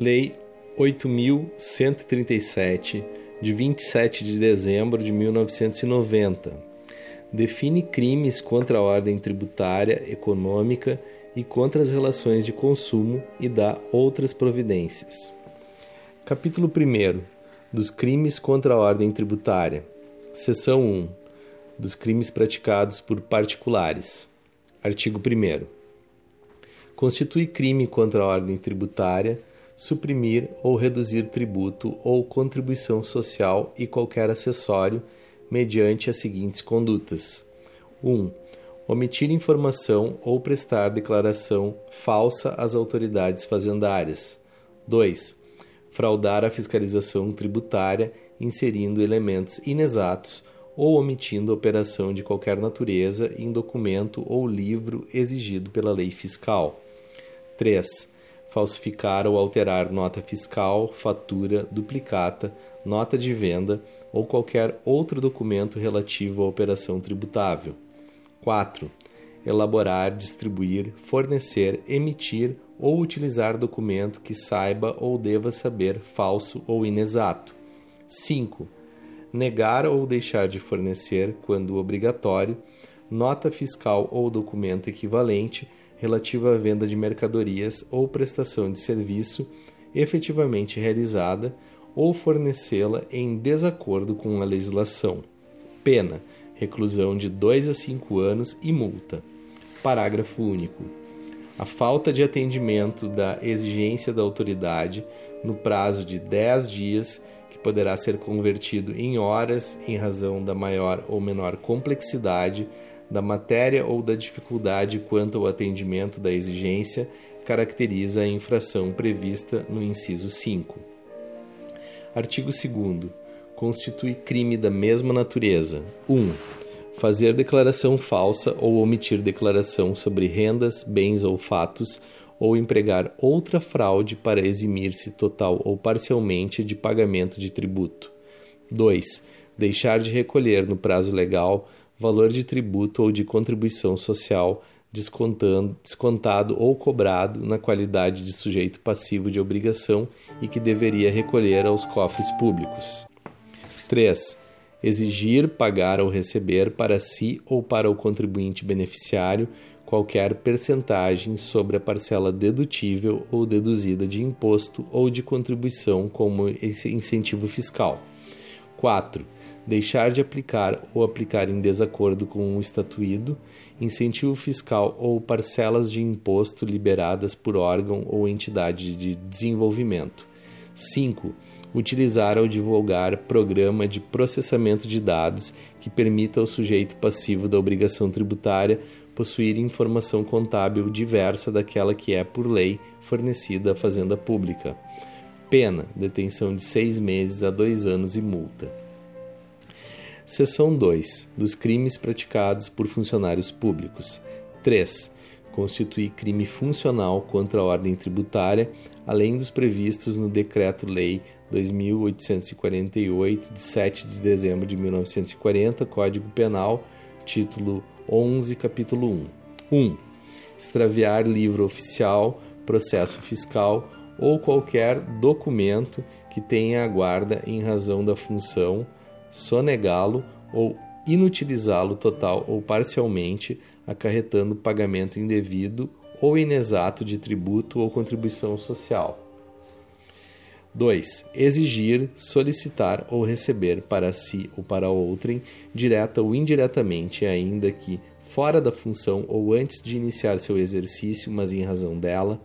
Lei 8.137, de 27 de dezembro de 1990, define crimes contra a ordem tributária, econômica e contra as relações de consumo e dá outras providências. Capítulo 1 dos crimes contra a ordem tributária. Seção 1 dos crimes praticados por particulares. Artigo 1 Constitui crime contra a ordem tributária suprimir ou reduzir tributo ou contribuição social e qualquer acessório mediante as seguintes condutas: 1. Omitir informação ou prestar declaração falsa às autoridades fazendárias. 2. Fraudar a fiscalização tributária inserindo elementos inexatos ou omitindo operação de qualquer natureza em documento ou livro exigido pela lei fiscal. 3 falsificar ou alterar nota fiscal, fatura, duplicata, nota de venda ou qualquer outro documento relativo à operação tributável. 4. Elaborar, distribuir, fornecer, emitir ou utilizar documento que saiba ou deva saber falso ou inexato. 5. Negar ou deixar de fornecer, quando obrigatório, nota fiscal ou documento equivalente relativa à venda de mercadorias ou prestação de serviço efetivamente realizada ou fornecê-la em desacordo com a legislação. Pena: reclusão de 2 a 5 anos e multa. Parágrafo único. A falta de atendimento da exigência da autoridade no prazo de 10 dias, que poderá ser convertido em horas em razão da maior ou menor complexidade da matéria ou da dificuldade quanto ao atendimento da exigência caracteriza a infração prevista no inciso 5. Artigo 2. Constitui crime da mesma natureza: 1. Fazer declaração falsa ou omitir declaração sobre rendas, bens ou fatos, ou empregar outra fraude para eximir-se total ou parcialmente de pagamento de tributo. 2. Deixar de recolher no prazo legal valor de tributo ou de contribuição social descontado ou cobrado na qualidade de sujeito passivo de obrigação e que deveria recolher aos cofres públicos. 3. Exigir, pagar ou receber para si ou para o contribuinte beneficiário qualquer percentagem sobre a parcela dedutível ou deduzida de imposto ou de contribuição como incentivo fiscal. 4 deixar de aplicar ou aplicar em desacordo com o estatuído, incentivo fiscal ou parcelas de imposto liberadas por órgão ou entidade de desenvolvimento. 5. Utilizar ou divulgar programa de processamento de dados que permita ao sujeito passivo da obrigação tributária possuir informação contábil diversa daquela que é, por lei, fornecida à Fazenda Pública. Pena: detenção de seis meses a dois anos e multa. Seção 2. Dos crimes praticados por funcionários públicos. 3. Constituir crime funcional contra a ordem tributária, além dos previstos no Decreto-Lei 2848, de 7 de dezembro de 1940, Código Penal, título 11, capítulo 1. 1. Extraviar livro oficial, processo fiscal ou qualquer documento que tenha a guarda em razão da função sonegá-lo ou inutilizá-lo total ou parcialmente, acarretando pagamento indevido ou inexato de tributo ou contribuição social. 2. Exigir, solicitar ou receber para si ou para outrem, direta ou indiretamente, ainda que fora da função ou antes de iniciar seu exercício, mas em razão dela,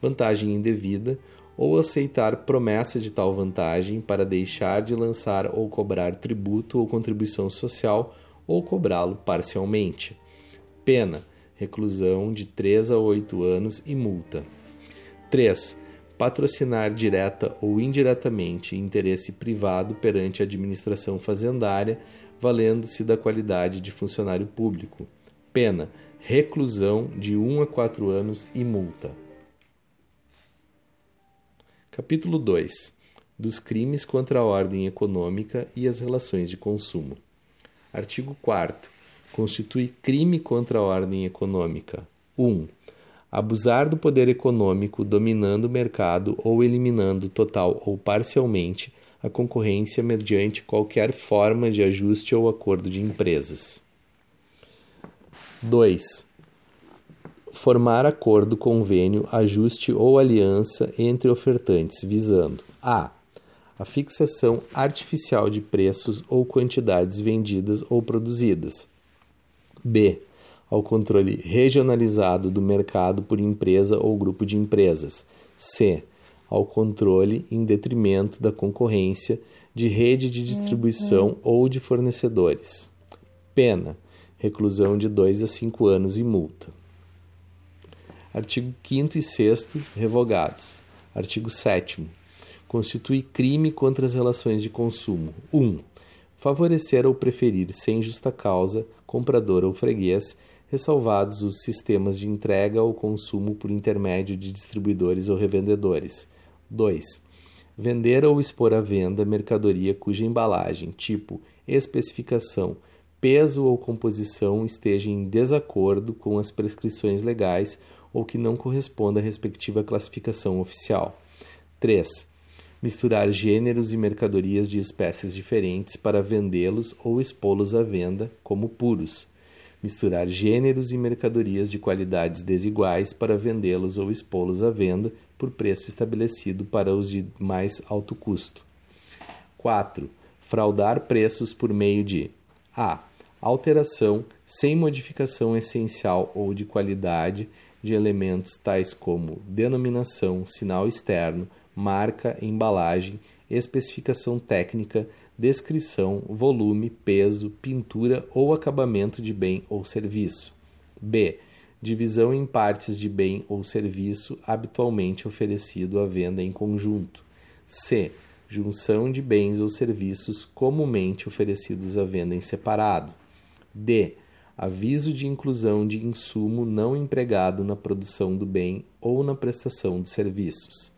vantagem indevida ou aceitar promessa de tal vantagem para deixar de lançar ou cobrar tributo ou contribuição social ou cobrá-lo parcialmente. Pena: reclusão de 3 a 8 anos e multa. 3. Patrocinar direta ou indiretamente interesse privado perante a administração fazendária, valendo-se da qualidade de funcionário público. Pena: reclusão de 1 a 4 anos e multa. Capítulo 2 dos crimes contra a ordem econômica e as relações de consumo. Artigo 4 Constitui crime contra a ordem econômica. 1. abusar do poder econômico, dominando o mercado ou eliminando total ou parcialmente a concorrência mediante qualquer forma de ajuste ou acordo de empresas. 2. Formar acordo, convênio, ajuste ou aliança entre ofertantes, visando a. A fixação artificial de preços ou quantidades vendidas ou produzidas. B ao controle regionalizado do mercado por empresa ou grupo de empresas. C. Ao controle em detrimento da concorrência de rede de distribuição uhum. ou de fornecedores. Pena: reclusão de 2 a 5 anos e multa. Artigo 5 e 6 revogados. Artigo 7 constitui crime contra as relações de consumo. 1. Um, favorecer ou preferir sem justa causa comprador ou freguês ressalvados os sistemas de entrega ou consumo por intermédio de distribuidores ou revendedores. 2. Vender ou expor à venda mercadoria cuja embalagem, tipo, especificação, peso ou composição esteja em desacordo com as prescrições legais ou que não corresponda à respectiva classificação oficial. 3. Misturar gêneros e mercadorias de espécies diferentes para vendê-los ou expô-los à venda como puros misturar gêneros e mercadorias de qualidades desiguais para vendê-los ou expô-los à venda por preço estabelecido para os de mais alto custo. 4. Fraudar preços por meio de a. Alteração sem modificação essencial ou de qualidade de elementos tais como denominação, sinal externo, marca, embalagem, especificação técnica, descrição, volume, peso, pintura ou acabamento de bem ou serviço. B. Divisão em partes de bem ou serviço habitualmente oferecido à venda em conjunto. C. Junção de bens ou serviços comumente oferecidos à venda em separado. D. Aviso de inclusão de insumo não empregado na produção do bem ou na prestação de serviços.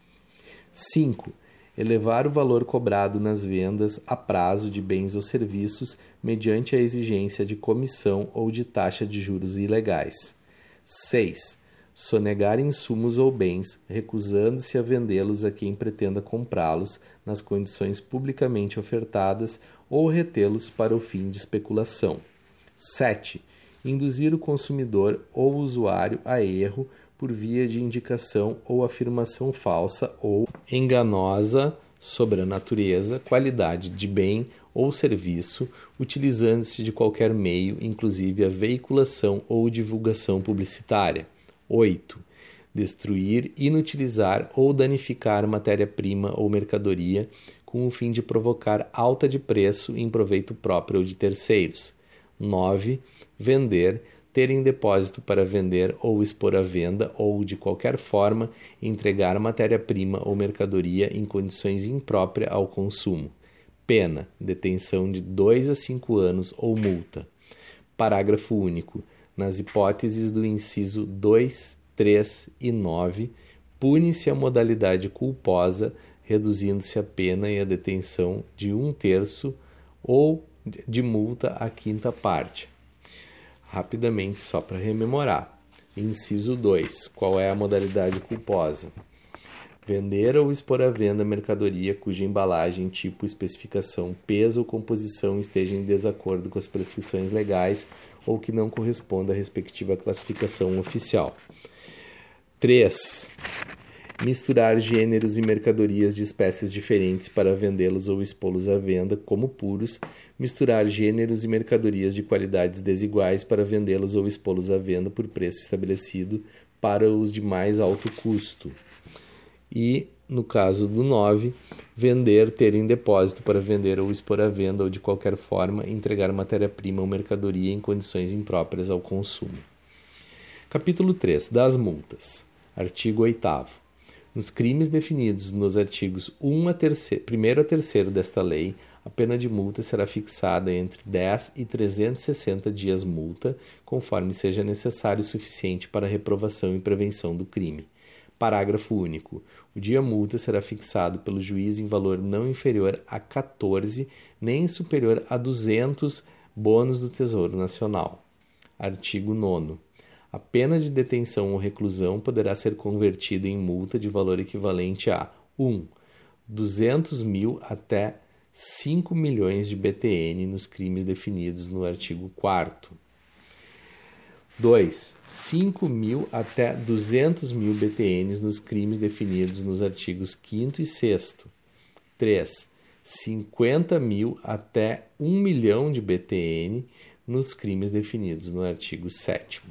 5 elevar o valor cobrado nas vendas a prazo de bens ou serviços mediante a exigência de comissão ou de taxa de juros ilegais. 6. Sonegar insumos ou bens, recusando-se a vendê-los a quem pretenda comprá-los nas condições publicamente ofertadas ou retê-los para o fim de especulação. 7. Induzir o consumidor ou usuário a erro por via de indicação ou afirmação falsa ou enganosa sobre a natureza, qualidade de bem ou serviço, utilizando-se de qualquer meio, inclusive a veiculação ou divulgação publicitária. 8. Destruir, inutilizar ou danificar matéria-prima ou mercadoria com o fim de provocar alta de preço em proveito próprio ou de terceiros. 9. Vender, ter em depósito para vender ou expor à venda ou, de qualquer forma, entregar matéria-prima ou mercadoria em condições impróprias ao consumo. Pena: detenção de 2 a 5 anos ou multa. Parágrafo único. Nas hipóteses do inciso 2, 3 e 9, pune-se a modalidade culposa, reduzindo-se a pena e a detenção de um terço ou de multa à quinta parte rapidamente só para rememorar. Inciso 2. Qual é a modalidade culposa? Vender ou expor à venda mercadoria cuja embalagem, tipo, especificação, peso ou composição esteja em desacordo com as prescrições legais ou que não corresponda à respectiva classificação oficial. 3 misturar gêneros e mercadorias de espécies diferentes para vendê-los ou expô-los à venda como puros, misturar gêneros e mercadorias de qualidades desiguais para vendê-los ou expô-los à venda por preço estabelecido para os de mais alto custo. E, no caso do 9, vender, ter em depósito para vender ou expor à venda ou de qualquer forma entregar matéria-prima ou mercadoria em condições impróprias ao consumo. Capítulo 3 das multas. Artigo 8 nos crimes definidos nos artigos 1 a 3, 1 a 3 desta lei, a pena de multa será fixada entre 10 e 360 dias multa, conforme seja necessário o suficiente para reprovação e prevenção do crime. Parágrafo único. O dia multa será fixado pelo juiz em valor não inferior a 14, nem superior a 200 bônus do Tesouro Nacional. Artigo 9 A pena de detenção ou reclusão poderá ser convertida em multa de valor equivalente a 1. Um, 200 mil até 5 milhões de BTN nos crimes definidos no artigo 4 2. 5 mil até 200 mil BTNs nos crimes definidos nos artigos 5 e 6 3. 50 mil até 1 milhão de BTN nos crimes definidos no artigo 7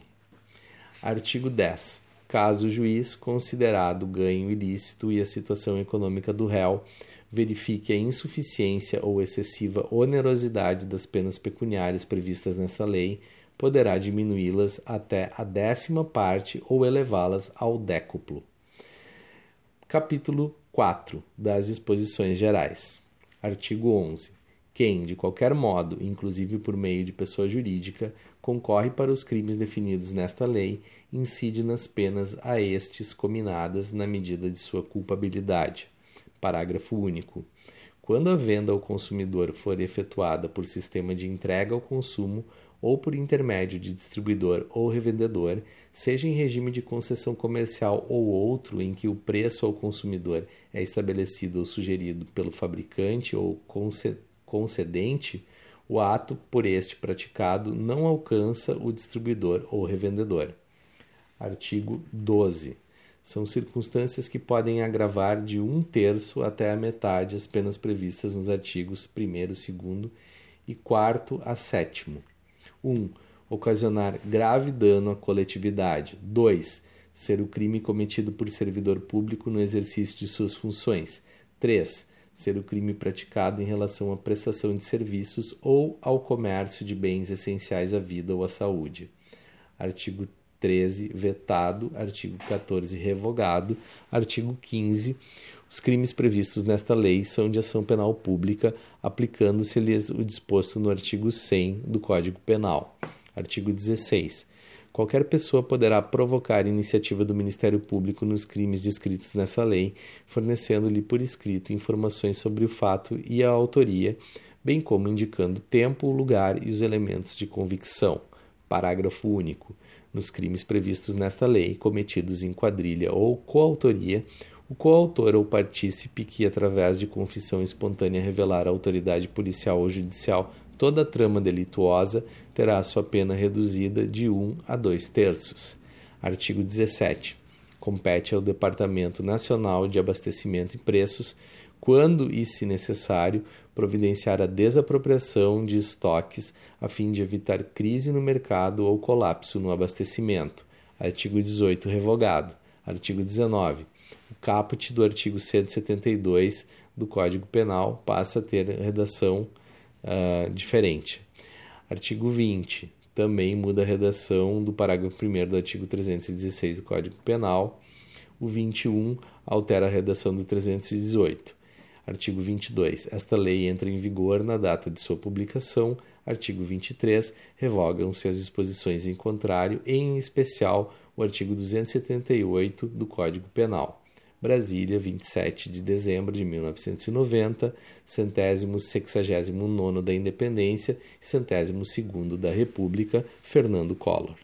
Artigo 10. Caso o juiz, considerado ganho ilícito e a situação econômica do réu, verifique a insuficiência ou excessiva onerosidade das penas pecuniárias previstas nesta lei, poderá diminuí-las até a décima parte ou elevá-las ao décuplo. Capítulo 4 das Disposições Gerais. Artigo 11. Quem, de qualquer modo, inclusive por meio de pessoa jurídica, concorre para os crimes definidos nesta lei, incide nas penas a estes cominadas na medida de sua culpabilidade. Parágrafo único. Quando a venda ao consumidor for efetuada por sistema de entrega ao consumo ou por intermédio de distribuidor ou revendedor, seja em regime de concessão comercial ou outro em que o preço ao consumidor é estabelecido ou sugerido pelo fabricante ou concedente, o ato por este praticado não alcança o distribuidor ou revendedor. Artigo 12 são circunstâncias que podem agravar de um terço até a metade as penas previstas nos artigos 1, 2 e 4 a 7. 1. Ocasionar grave dano à coletividade. 2. Ser o crime cometido por servidor público no exercício de suas funções. 3. Ser o crime praticado em relação à prestação de serviços ou ao comércio de bens essenciais à vida ou à saúde. Artigo 13 vetado, artigo 14 revogado, artigo 15 os crimes previstos nesta lei são de ação penal pública, aplicando-se-lhes o disposto no artigo 100 do Código Penal. Artigo 16. Qualquer pessoa poderá provocar iniciativa do Ministério Público nos crimes descritos nessa lei, fornecendo-lhe por escrito informações sobre o fato e a autoria, bem como indicando o tempo, o lugar e os elementos de convicção. Parágrafo único nos crimes previstos nesta lei, cometidos em quadrilha ou coautoria, o coautor ou partícipe que, através de confissão espontânea, revelar à autoridade policial ou judicial toda trama delituosa, terá sua pena reduzida de 1 a 2 terços. Artigo 17. Compete ao Departamento Nacional de Abastecimento e Preços, quando e se necessário, providenciar a desapropriação de estoques a fim de evitar crise no mercado ou colapso no abastecimento. Artigo 18 revogado. Artigo 19. O caput do artigo 172 do Código Penal passa a ter redação uh, diferente. Artigo 20. Também muda a redação do parágrafo 1 do artigo 316 do Código Penal. O 21 altera a redação do 318. Artigo 22. Esta lei entra em vigor na data de sua publicação. Artigo 23. Revogam-se as disposições em contrário, em especial o artigo 278 do Código Penal. Brasília, 27 de dezembro de 1990, centésimo sexagésimo nono da Independência e centésimo segundo da República, Fernando Collor.